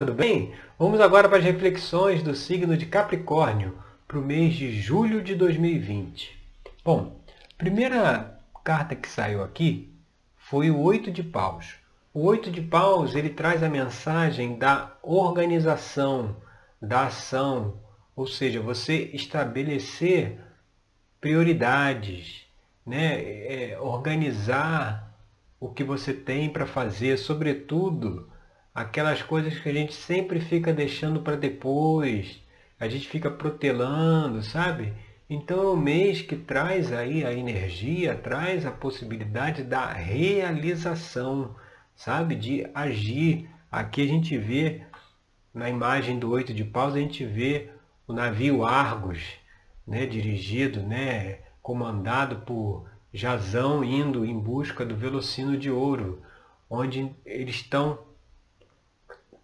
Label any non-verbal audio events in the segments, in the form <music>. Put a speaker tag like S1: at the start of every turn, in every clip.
S1: tudo bem? Vamos agora para as reflexões do signo de Capricórnio para o mês de julho de 2020. Bom, a primeira carta que saiu aqui foi o Oito de Paus. O Oito de Paus ele traz a mensagem da organização, da ação, ou seja, você estabelecer prioridades, né? É, organizar o que você tem para fazer, sobretudo aquelas coisas que a gente sempre fica deixando para depois, a gente fica protelando, sabe? Então é o mês que traz aí a energia, traz a possibilidade da realização, sabe? De agir. Aqui a gente vê, na imagem do oito de paus, a gente vê o navio Argos, né? dirigido, né? comandado por Jazão indo em busca do Velocino de Ouro, onde eles estão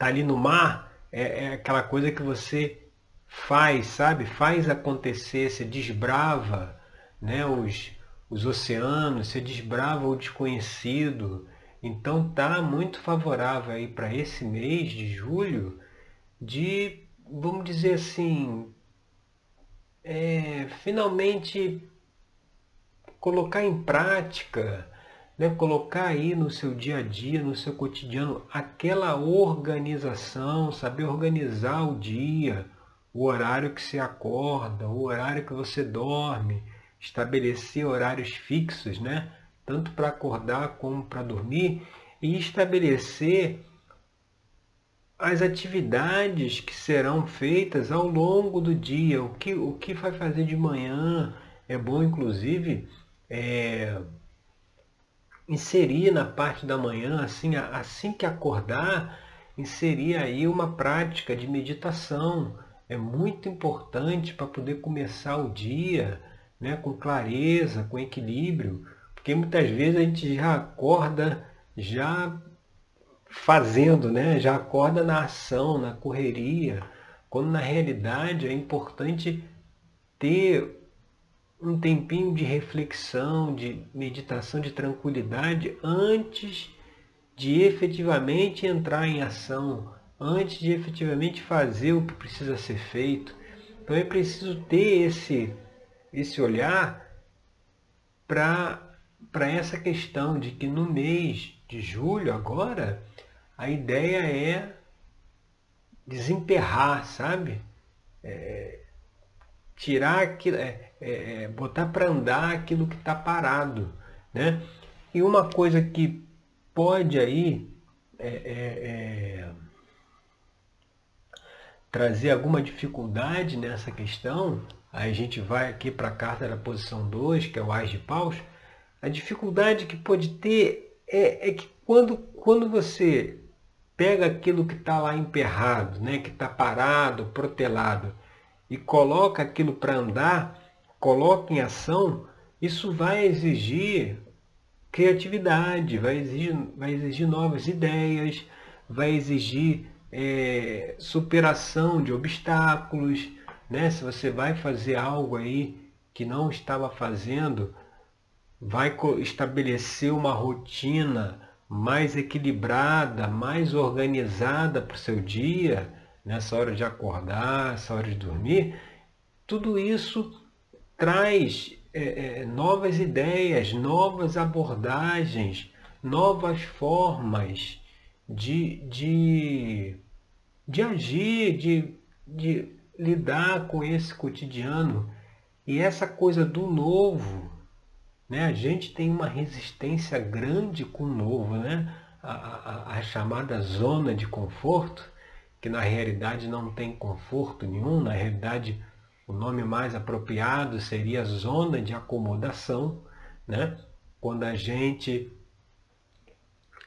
S1: tá ali no mar, é, é aquela coisa que você faz, sabe? Faz acontecer, você desbrava né, os, os oceanos, você desbrava o desconhecido. Então tá muito favorável aí para esse mês de julho de, vamos dizer assim, é, finalmente colocar em prática, né, colocar aí no seu dia a dia, no seu cotidiano, aquela organização, saber organizar o dia, o horário que você acorda, o horário que você dorme, estabelecer horários fixos, né? tanto para acordar como para dormir, e estabelecer as atividades que serão feitas ao longo do dia, o que, o que vai fazer de manhã. É bom, inclusive, é, inserir na parte da manhã, assim, assim que acordar, inserir aí uma prática de meditação, é muito importante para poder começar o dia né, com clareza, com equilíbrio, porque muitas vezes a gente já acorda já fazendo, né? já acorda na ação, na correria, quando na realidade é importante ter um tempinho de reflexão, de meditação, de tranquilidade antes de efetivamente entrar em ação, antes de efetivamente fazer o que precisa ser feito. Então é preciso ter esse, esse olhar para essa questão de que no mês de julho, agora, a ideia é desemperrar, sabe? É, tirar aquilo, é, é, é botar para andar aquilo que está parado. Né? E uma coisa que pode aí é, é, é trazer alguma dificuldade nessa questão, aí a gente vai aqui para a carta da posição 2, que é o Ás de Paus, a dificuldade que pode ter é, é que quando, quando você pega aquilo que está lá emperrado, né, que está parado, protelado, e coloca aquilo para andar, coloca em ação, isso vai exigir criatividade, vai exigir, vai exigir novas ideias, vai exigir é, superação de obstáculos, né? Se você vai fazer algo aí que não estava fazendo, vai estabelecer uma rotina mais equilibrada, mais organizada para o seu dia, nessa hora de acordar, essa hora de dormir, tudo isso traz é, é, novas ideias, novas abordagens, novas formas de, de de agir, de, de lidar com esse cotidiano. E essa coisa do novo, né? a gente tem uma resistência grande com o novo, né? a, a, a chamada zona de conforto, que na realidade não tem conforto nenhum, na realidade o nome mais apropriado seria zona de acomodação, né? quando a gente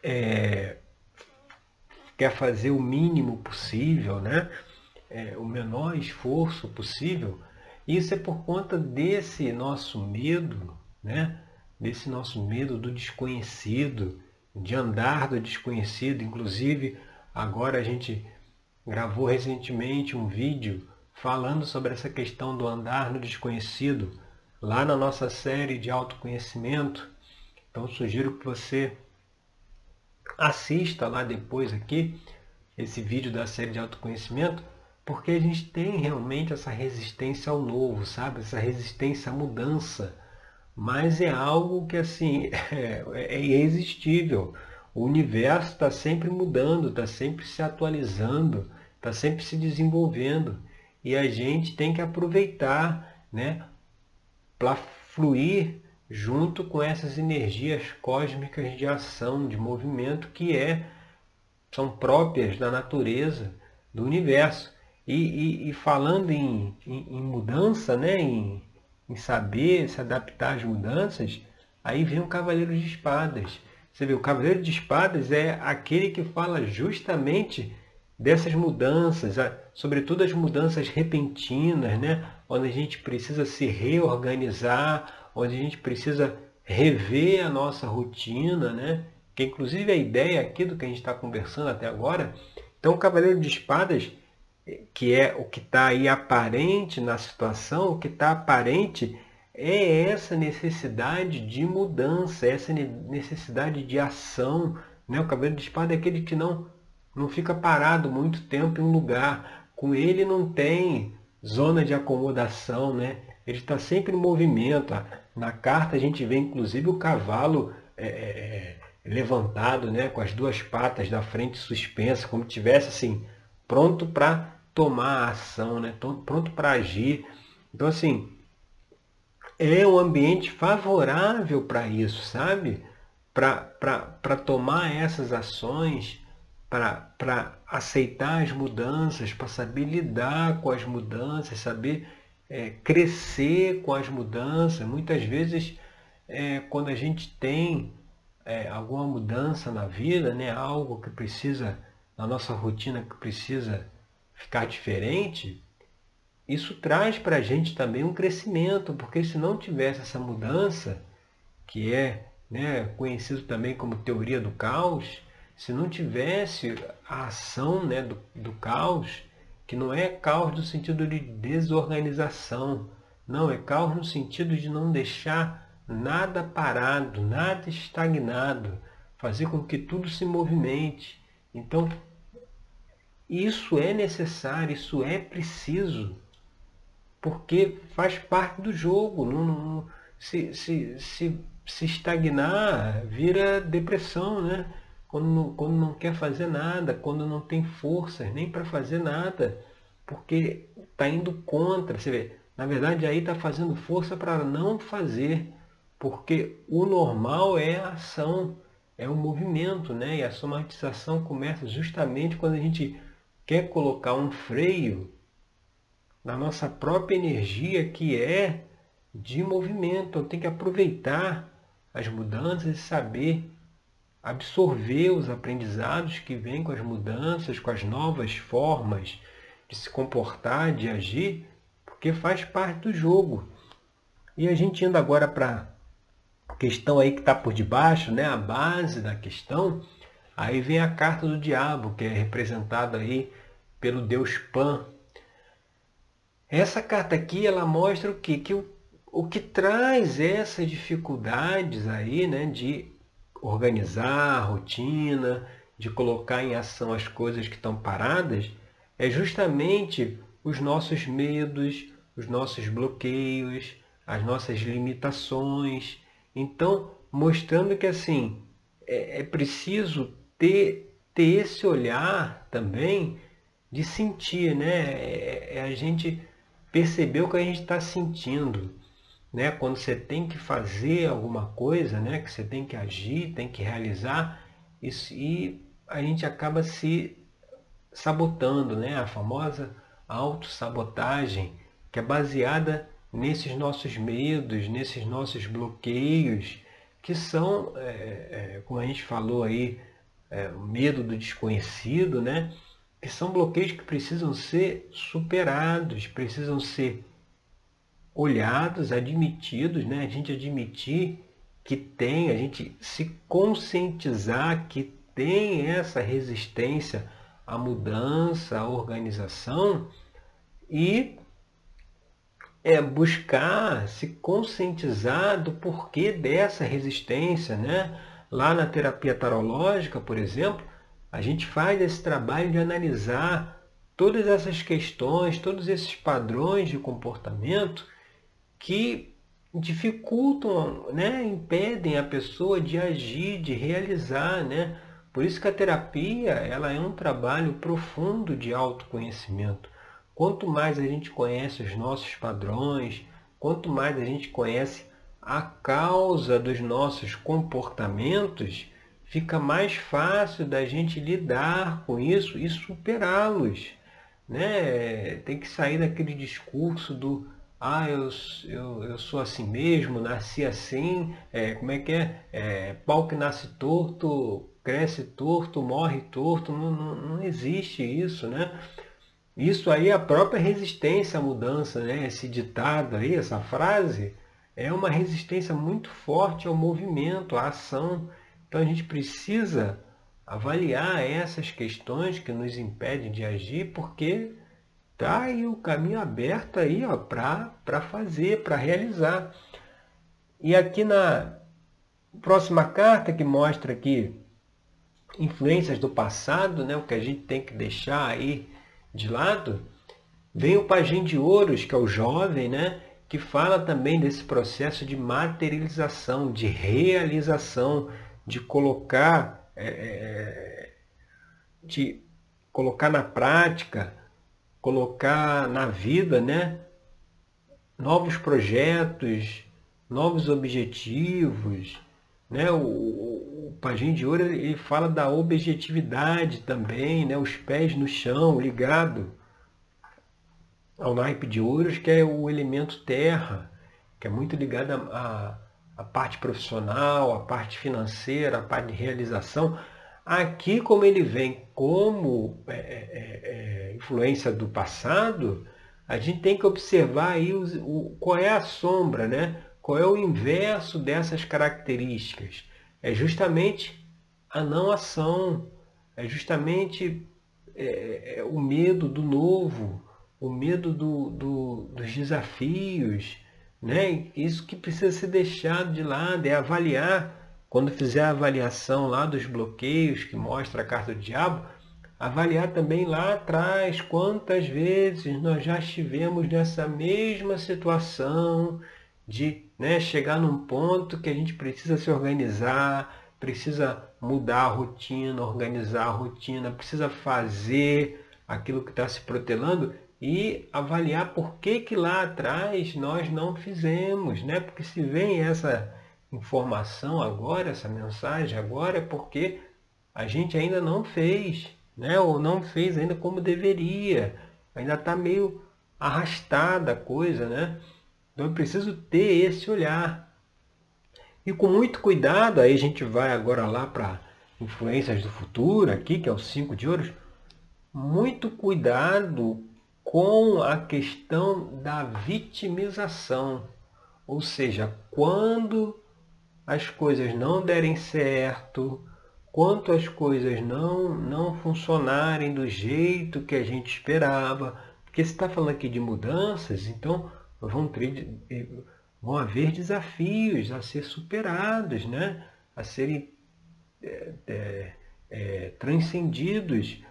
S1: é, quer fazer o mínimo possível, né? É, o menor esforço possível. Isso é por conta desse nosso medo, né? Desse nosso medo do desconhecido, de andar do desconhecido. Inclusive, agora a gente gravou recentemente um vídeo falando sobre essa questão do andar no desconhecido, lá na nossa série de autoconhecimento. Então sugiro que você assista lá depois aqui, esse vídeo da série de autoconhecimento, porque a gente tem realmente essa resistência ao novo, sabe? Essa resistência à mudança. Mas é algo que assim <laughs> é, é irresistível. O universo está sempre mudando, está sempre se atualizando, está sempre se desenvolvendo. E a gente tem que aproveitar né, para fluir junto com essas energias cósmicas de ação, de movimento que é, são próprias da natureza, do universo. E, e, e falando em, em, em, mudança, né, em, em saber se adaptar às mudanças, aí vem o Cavaleiro de Espadas. Você vê, o Cavaleiro de Espadas é aquele que fala justamente dessas mudanças, sobretudo as mudanças repentinas, né? onde a gente precisa se reorganizar, onde a gente precisa rever a nossa rotina, né? que inclusive a ideia aqui do que a gente está conversando até agora. Então, o Cavaleiro de Espadas, que é o que está aí aparente na situação, o que está aparente é essa necessidade de mudança, essa necessidade de ação. Né? O Cavaleiro de Espada é aquele que não não fica parado muito tempo em um lugar. Com ele não tem zona de acomodação, né? Ele está sempre em movimento. Na carta a gente vê inclusive o cavalo é, é, é levantado, né? Com as duas patas da frente suspensas, como tivesse assim pronto para tomar ação, né? Pronto para agir. Então assim é um ambiente favorável para isso, sabe? Para tomar essas ações para aceitar as mudanças, para saber lidar com as mudanças, saber é, crescer com as mudanças. Muitas vezes, é, quando a gente tem é, alguma mudança na vida, né, algo que precisa, na nossa rotina, que precisa ficar diferente, isso traz para a gente também um crescimento, porque se não tivesse essa mudança, que é né, conhecido também como teoria do caos, se não tivesse a ação né, do, do caos, que não é caos no sentido de desorganização, não, é caos no sentido de não deixar nada parado, nada estagnado, fazer com que tudo se movimente. Então, isso é necessário, isso é preciso, porque faz parte do jogo. Não, não, se, se, se, se estagnar, vira depressão, né? Quando não, quando não quer fazer nada, quando não tem forças nem para fazer nada, porque está indo contra. Você vê, na verdade aí está fazendo força para não fazer, porque o normal é a ação, é o movimento, né? E a somatização começa justamente quando a gente quer colocar um freio na nossa própria energia que é de movimento. Então tem que aproveitar as mudanças e saber absorver os aprendizados que vêm com as mudanças, com as novas formas de se comportar, de agir, porque faz parte do jogo. E a gente indo agora para a questão aí que está por debaixo, né, a base da questão, aí vem a carta do diabo, que é representada aí pelo deus Pan. Essa carta aqui, ela mostra o que? Que o, o que traz essas dificuldades aí, né, de organizar a rotina, de colocar em ação as coisas que estão paradas, é justamente os nossos medos, os nossos bloqueios, as nossas limitações. Então, mostrando que assim é, é preciso ter, ter esse olhar também de sentir, né? É, é a gente perceber o que a gente está sentindo né? quando você tem que fazer alguma coisa, né? que você tem que agir, tem que realizar, isso, e a gente acaba se sabotando, né? a famosa autossabotagem, que é baseada nesses nossos medos, nesses nossos bloqueios, que são, é, é, como a gente falou aí, é, o medo do desconhecido, né? que são bloqueios que precisam ser superados, precisam ser olhados, admitidos, né? a gente admitir que tem, a gente se conscientizar que tem essa resistência à mudança, à organização e é buscar se conscientizar do porquê dessa resistência, né? Lá na terapia tarológica, por exemplo, a gente faz esse trabalho de analisar todas essas questões, todos esses padrões de comportamento que dificultam, né, impedem a pessoa de agir, de realizar, né? Por isso que a terapia, ela é um trabalho profundo de autoconhecimento. Quanto mais a gente conhece os nossos padrões, quanto mais a gente conhece a causa dos nossos comportamentos, fica mais fácil da gente lidar com isso e superá-los. Né? Tem que sair daquele discurso do ah, eu, eu, eu sou assim mesmo, nasci assim, é, como é que é? é? Pau que nasce torto, cresce torto, morre torto, não, não, não existe isso, né? Isso aí é a própria resistência à mudança, né? Esse ditado aí, essa frase, é uma resistência muito forte ao movimento, à ação. Então a gente precisa avaliar essas questões que nos impedem de agir, porque tá aí o caminho aberto aí, ó, para fazer, para realizar. E aqui na próxima carta que mostra aqui influências do passado, né, o que a gente tem que deixar aí de lado, vem o pajem de ouros, que é o jovem, né, que fala também desse processo de materialização, de realização, de colocar, é, é de colocar na prática colocar na vida, né? Novos projetos, novos objetivos, né? O, o, Pajem de Ouro ele fala da objetividade também, né? Os pés no chão, ligado ao naipe de ouros, que é o elemento terra, que é muito ligado à, à parte profissional, à parte financeira, à parte de realização. Aqui, como ele vem como é, é, é, é, influência do passado, a gente tem que observar aí o, o, qual é a sombra, né? qual é o inverso dessas características. É justamente a não ação, é justamente é, é, o medo do novo, o medo do, do, dos desafios. Né? Isso que precisa ser deixado de lado, é avaliar quando fizer a avaliação lá dos bloqueios que mostra a carta do diabo, avaliar também lá atrás quantas vezes nós já estivemos nessa mesma situação de né, chegar num ponto que a gente precisa se organizar, precisa mudar a rotina, organizar a rotina, precisa fazer aquilo que está se protelando e avaliar por que, que lá atrás nós não fizemos, né? Porque se vem essa informação agora, essa mensagem agora, é porque a gente ainda não fez, né? ou não fez ainda como deveria. Ainda está meio arrastada a coisa, né? Então eu preciso ter esse olhar. E com muito cuidado, aí a gente vai agora lá para influências do futuro, aqui, que é o 5 de ouros. Muito cuidado com a questão da vitimização. Ou seja, quando as coisas não derem certo, quanto as coisas não, não funcionarem do jeito que a gente esperava. Porque se está falando aqui de mudanças, então vão, ter, vão haver desafios a ser superados, né? a serem é, é, transcendidos.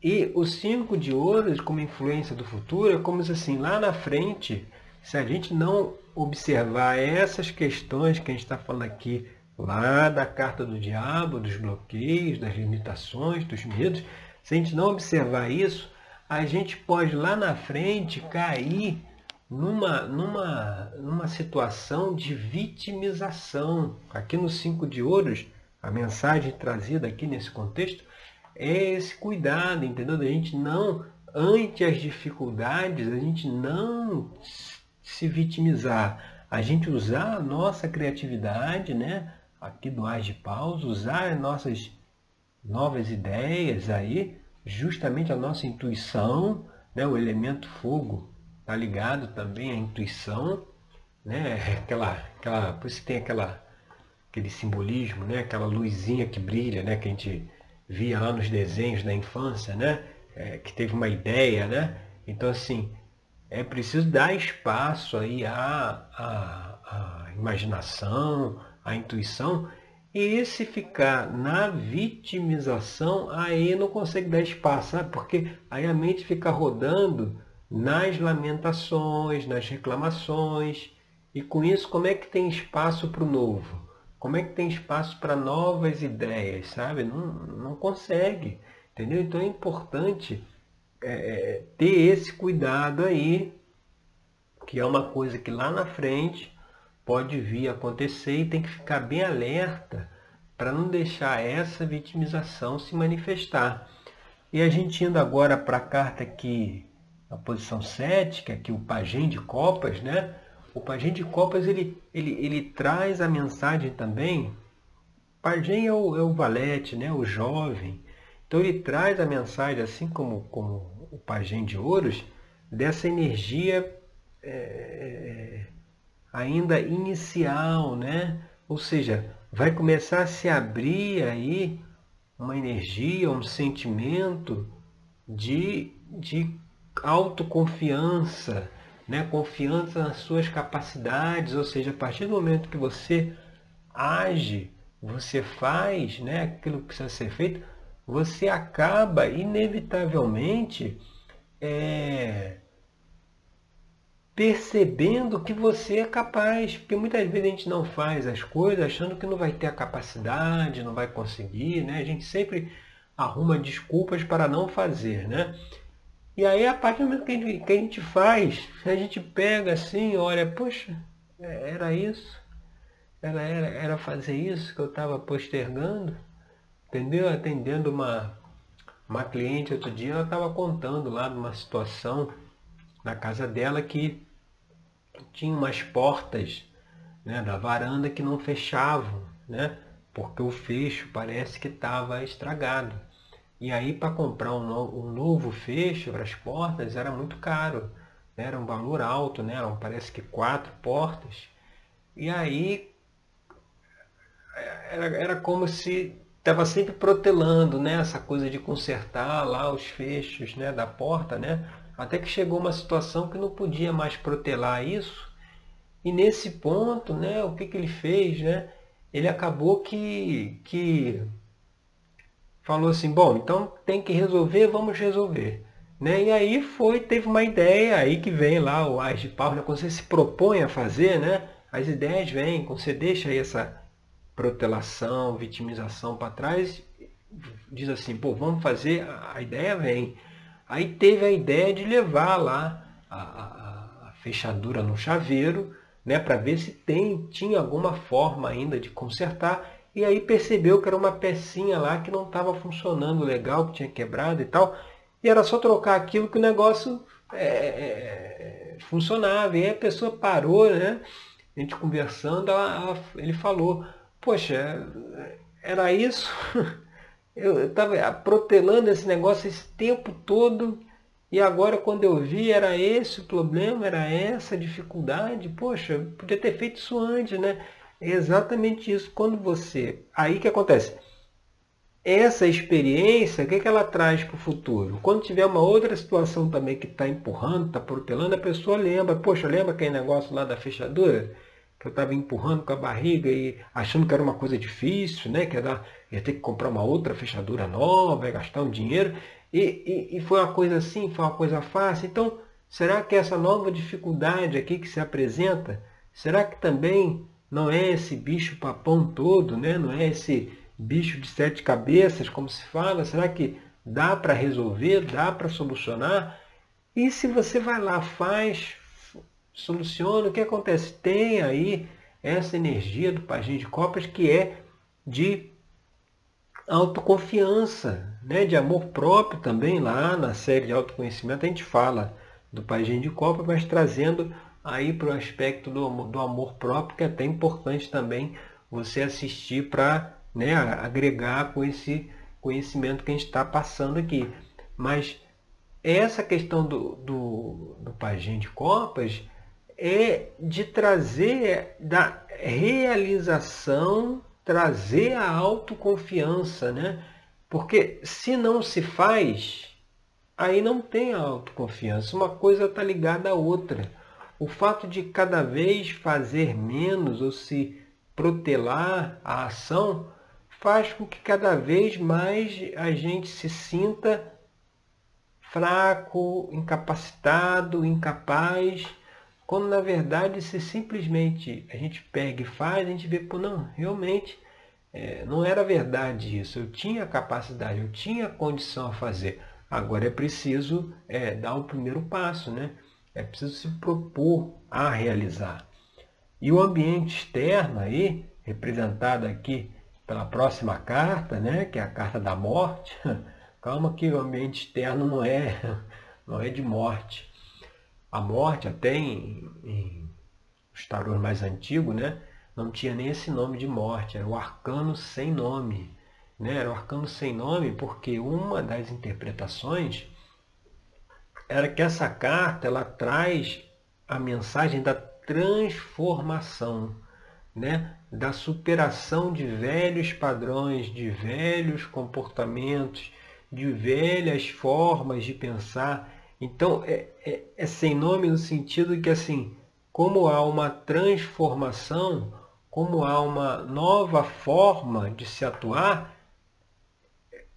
S1: E o cinco de ouros, como influência do futuro, é como se assim, lá na frente, se a gente não observar essas questões que a gente está falando aqui, lá da carta do diabo, dos bloqueios, das limitações, dos medos, se a gente não observar isso, a gente pode lá na frente cair numa, numa, numa situação de vitimização. Aqui no Cinco de Ouros, a mensagem trazida aqui nesse contexto é esse cuidado, entendeu? Da gente não, ante as dificuldades, a gente não se vitimizar, a gente usar a nossa criatividade, né? Aqui do Ars de Paus, usar as nossas novas ideias aí, justamente a nossa intuição, né? O elemento fogo está ligado também à intuição, né? Aquela, aquela, por isso tem aquela, aquele simbolismo, né? Aquela luzinha que brilha, né? Que a gente via lá nos desenhos da infância, né? É, que teve uma ideia, né? Então assim, é preciso dar espaço aí à, à, à imaginação, à intuição E se ficar na vitimização, aí não consegue dar espaço, sabe? Porque aí a mente fica rodando nas lamentações, nas reclamações. E com isso, como é que tem espaço para o novo? Como é que tem espaço para novas ideias, sabe? Não, não consegue, entendeu? Então é importante é, é, ter esse cuidado aí, que é uma coisa que lá na frente pode vir a acontecer e tem que ficar bem alerta para não deixar essa vitimização se manifestar. E a gente indo agora para a carta aqui, a posição 7, que é aqui o pajem de copas, né? O pajem de copas ele, ele, ele traz a mensagem também. Pajem é o, é o valete, né? o jovem. Então ele traz a mensagem, assim como, como o pajem de ouros, dessa energia é, ainda inicial, né? Ou seja, vai começar a se abrir aí uma energia, um sentimento de, de autoconfiança, né? confiança nas suas capacidades, ou seja, a partir do momento que você age, você faz né? aquilo que precisa ser feito, você acaba inevitavelmente é, percebendo que você é capaz, porque muitas vezes a gente não faz as coisas achando que não vai ter a capacidade, não vai conseguir, né? A gente sempre arruma desculpas para não fazer, né? E aí, a partir do momento que a gente, que a gente faz, a gente pega assim, olha, poxa, é, era isso, era, era, era fazer isso que eu estava postergando, entendeu? Atendendo uma, uma cliente outro dia, ela estava contando lá de uma situação na casa dela que tinha umas portas né, da varanda que não fechavam, né? Porque o fecho parece que estava estragado. E aí para comprar um, no, um, novo fecho para as portas era muito caro. Né? Era um valor alto, né? Eram, parece que quatro portas. E aí era, era como se estava sempre protelando né? essa coisa de consertar lá os fechos né? da porta, né? Até que chegou uma situação que não podia mais protelar isso. E nesse ponto, né, o que, que ele fez? Né? Ele acabou que, que falou assim, bom, então tem que resolver, vamos resolver. Né? E aí foi, teve uma ideia, aí que vem lá o Ais de Pau, né? quando você se propõe a fazer, né? as ideias vêm, quando você deixa aí essa protelação, vitimização para trás, diz assim, pô, vamos fazer, a ideia vem. Aí teve a ideia de levar lá a, a, a fechadura no chaveiro, né, para ver se tem, tinha alguma forma ainda de consertar e aí percebeu que era uma pecinha lá que não estava funcionando legal, que tinha quebrado e tal. E era só trocar aquilo que o negócio é, é, funcionava. E aí a pessoa parou, né? A gente conversando, ela, ela, ele falou, poxa, era isso? <laughs> Eu estava protelando esse negócio esse tempo todo e agora quando eu vi era esse o problema, era essa dificuldade. Poxa, podia ter feito isso antes, né? É exatamente isso. Quando você. Aí que acontece? Essa experiência, o que, é que ela traz para o futuro? Quando tiver uma outra situação também que está empurrando, está protelando, a pessoa lembra, poxa, lembra aquele negócio lá da fechadura? Que eu estava empurrando com a barriga e achando que era uma coisa difícil, né? Que ia, dar, ia ter que comprar uma outra fechadura nova, ia gastar um dinheiro. E, e, e foi uma coisa assim, foi uma coisa fácil. Então, será que essa nova dificuldade aqui que se apresenta, será que também não é esse bicho papão todo, né? não é esse bicho de sete cabeças, como se fala. Será que dá para resolver, dá para solucionar? E se você vai lá, faz, soluciona, o que acontece? Tem aí essa energia do pajem de copas que é de autoconfiança, né? de amor próprio também. Lá na série de autoconhecimento a gente fala do pajem de copas, mas trazendo aí para o aspecto do, do amor próprio, que é até importante também você assistir para né, agregar com esse conhecimento que a gente está passando aqui. Mas essa questão do, do, do pajem de copas é de trazer da realização, trazer a autoconfiança, né? Porque se não se faz, aí não tem a autoconfiança. Uma coisa está ligada à outra. O fato de cada vez fazer menos ou se protelar a ação, faz com que cada vez mais a gente se sinta fraco, incapacitado, incapaz, quando na verdade se simplesmente a gente pega e faz, a gente vê, pô, não, realmente é, não era verdade isso, eu tinha capacidade, eu tinha condição a fazer. Agora é preciso é, dar o primeiro passo, né? É preciso se propor a realizar. E o ambiente externo aí, representado aqui pela próxima carta, né, que é a carta da morte. <laughs> Calma que o ambiente externo não é, <laughs> não é de morte. A morte até em, em os tarôs mais antigos, né, não tinha nem esse nome de morte, era o arcano sem nome. Né? Era o arcano sem nome porque uma das interpretações era que essa carta ela traz a mensagem da transformação né, da superação de velhos padrões, de velhos comportamentos, de velhas formas de pensar. Então, é, é, é sem nome no sentido que, assim, como há uma transformação, como há uma nova forma de se atuar,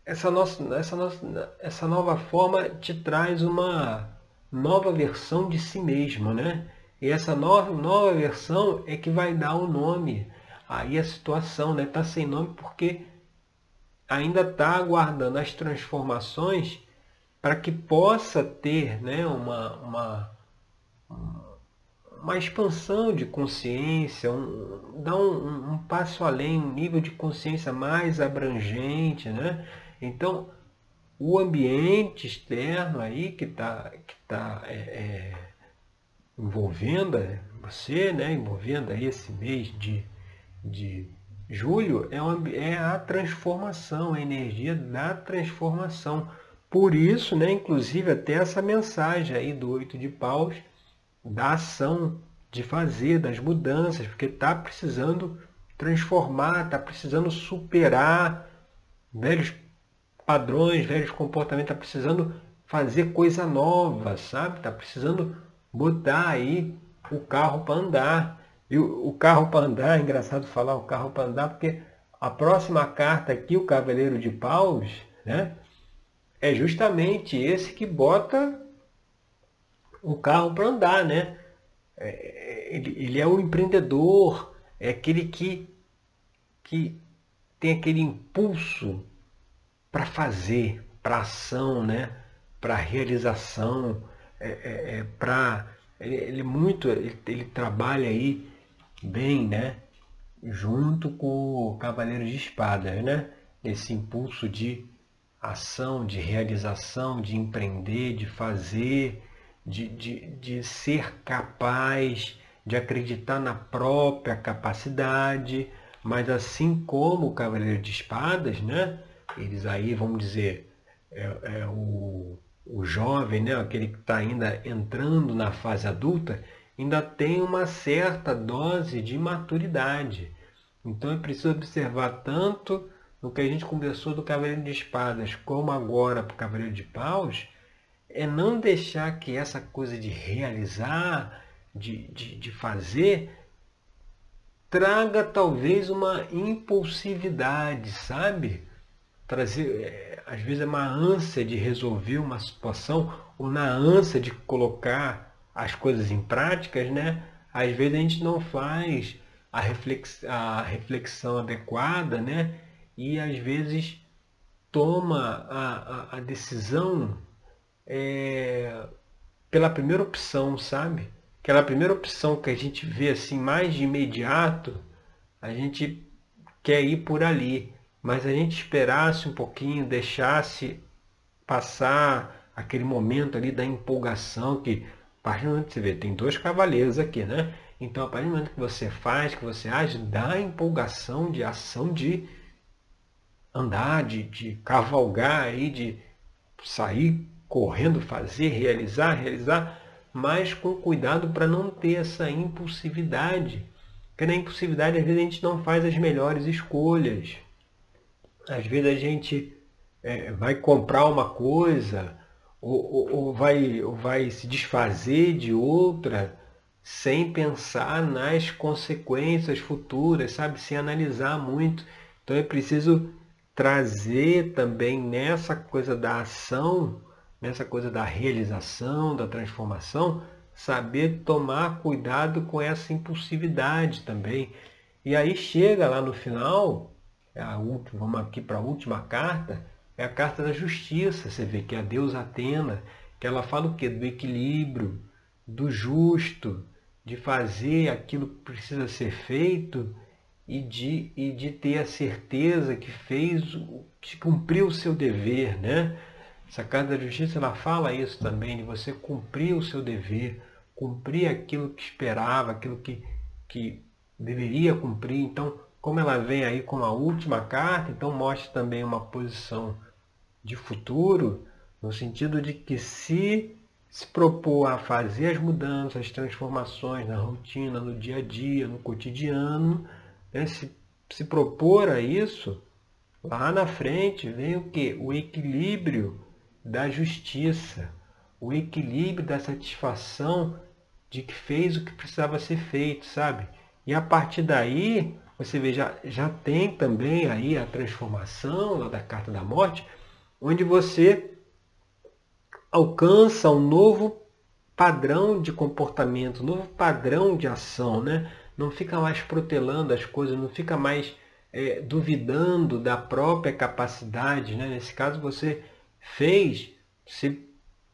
S1: essa, nossa, essa, nossa, essa nova forma te traz uma nova versão de si mesmo, né? E essa nova, nova versão é que vai dar o nome aí a situação, né? Está sem nome porque ainda está aguardando as transformações para que possa ter né, uma, uma, uma expansão de consciência, um, dar um, um, passo além, um nível de consciência mais abrangente. Né? Então, o ambiente externo aí que está que tá, é, é, envolvendo você, né, envolvendo aí esse mês de, de julho, é, uma, é a transformação, a energia da transformação. Por isso, né, inclusive até essa mensagem aí do oito de paus, da ação de fazer, das mudanças, porque está precisando transformar, está precisando superar velhos padrões, velhos comportamentos, está precisando fazer coisa nova, sabe? Está precisando botar aí o carro para andar. E o, carro para andar, é engraçado falar o carro para andar, porque a próxima carta aqui, o Cavaleiro de Paus, né, é justamente esse que bota o carro para andar, né? É, ele, ele é o empreendedor, é aquele que, que tem aquele impulso para fazer, para ação, né? para realização, é, é, é para ele, ele, muito ele, ele, trabalha aí bem, né? Junto com o Cavaleiro de Espadas, né? Esse impulso de ação, de realização, de empreender, de fazer, de, de, de ser capaz, de acreditar na própria capacidade, mas assim como o Cavaleiro de Espadas, né? Eles aí, vamos dizer, é, é o o jovem, né, aquele que está ainda entrando na fase adulta, ainda tem uma certa dose de maturidade. Então é preciso observar tanto no que a gente conversou do Cavaleiro de Espadas, como agora para o Cavaleiro de Paus, é não deixar que essa coisa de realizar, de, de, de fazer, traga talvez uma impulsividade, sabe? trazer, é, às vezes é uma ânsia de resolver uma situação ou na ânsia de colocar as coisas em práticas, né? Às vezes a gente não faz a, reflex, a reflexão adequada, né? E às vezes toma a, a, a decisão é, pela primeira opção, sabe? Aquela primeira opção que a gente vê assim mais de imediato, a gente quer ir por ali mas a gente esperasse um pouquinho, deixasse passar aquele momento ali da empolgação que a partir do momento que você vê, tem dois cavaleiros aqui, né? Então, a partir do momento que você faz, que você age, dá empolgação de ação de andar, de, de cavalgar aí, de sair correndo, fazer, realizar, realizar, mas com cuidado para não ter essa impulsividade. Porque na impulsividade, às vezes, a gente não faz as melhores escolhas. Às vezes a gente é, vai comprar uma coisa ou, ou, ou, vai, ou vai se desfazer de outra sem pensar nas consequências futuras, sabe? Sem analisar muito. Então é preciso trazer também nessa coisa da ação, nessa coisa da realização, da transformação, saber tomar cuidado com essa impulsividade também. E aí chega lá no final, a última, vamos aqui para a última carta, é a carta da justiça. Você vê que é a deusa Atena, que ela fala o quê? Do equilíbrio, do justo, de fazer aquilo que precisa ser feito e de, e de ter a certeza que fez, que cumpriu o seu dever, né? Essa Carta da Justiça ela fala isso também, de você cumprir o seu dever, cumprir aquilo que esperava, aquilo que, que deveria cumprir. Então, como ela vem aí com a última carta, então mostra também uma posição de futuro, no sentido de que se se propor a fazer as mudanças, as transformações na rotina, no dia a dia, no cotidiano, né? se, se propor a isso, lá na frente vem o que? O equilíbrio da justiça, o equilíbrio da satisfação de que fez o que precisava ser feito, sabe? E a partir daí, você vê, já, já tem também aí a transformação lá da carta da morte, onde você alcança um novo padrão de comportamento, um novo padrão de ação, né? Não fica mais protelando as coisas, não fica mais é, duvidando da própria capacidade, né? Nesse caso você fez, você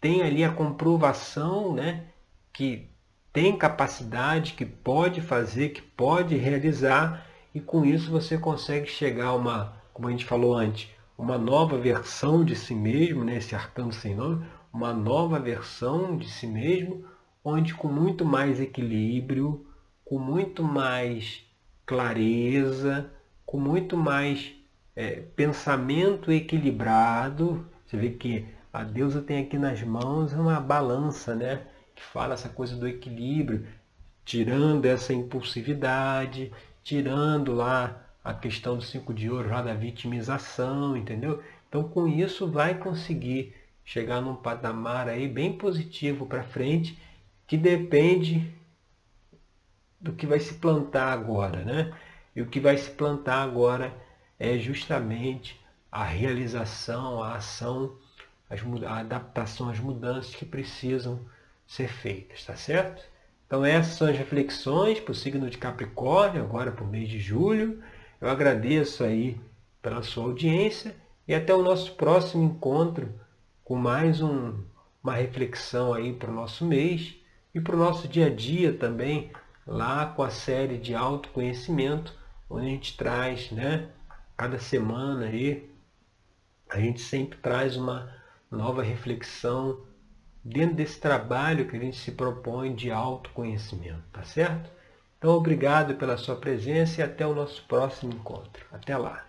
S1: tem ali a comprovação, né? Que tem capacidade, que pode fazer, que pode realizar e com isso você consegue chegar a uma, como a gente falou antes, uma nova versão de si mesmo, né? esse arcano sem nome, uma nova versão de si mesmo, onde com muito mais equilíbrio, com muito mais clareza, com muito mais é, pensamento equilibrado. Você vê que a deusa tem aqui nas mãos uma balança, né? Que fala essa coisa do equilíbrio, tirando essa impulsividade, tirando lá a questão do cinco de ouro, lá da vitimização, entendeu? Então com isso vai conseguir chegar num patamar aí bem positivo para frente, que depende do que vai se plantar agora, né? E o que vai se plantar agora é justamente a realização, a ação, a adaptação às mudanças que precisam ser feitas, tá certo? Então essas são as reflexões para o signo de Capricórnio, agora para o mês de julho. Eu agradeço aí pela sua audiência e até o nosso próximo encontro com mais um, uma reflexão aí para o nosso mês e para o nosso dia a dia também, lá com a série de autoconhecimento, onde a gente traz, né, cada semana aí, a gente sempre traz uma nova reflexão dentro desse trabalho que a gente se propõe de autoconhecimento, tá certo? Então, obrigado pela sua presença e até o nosso próximo encontro. Até lá!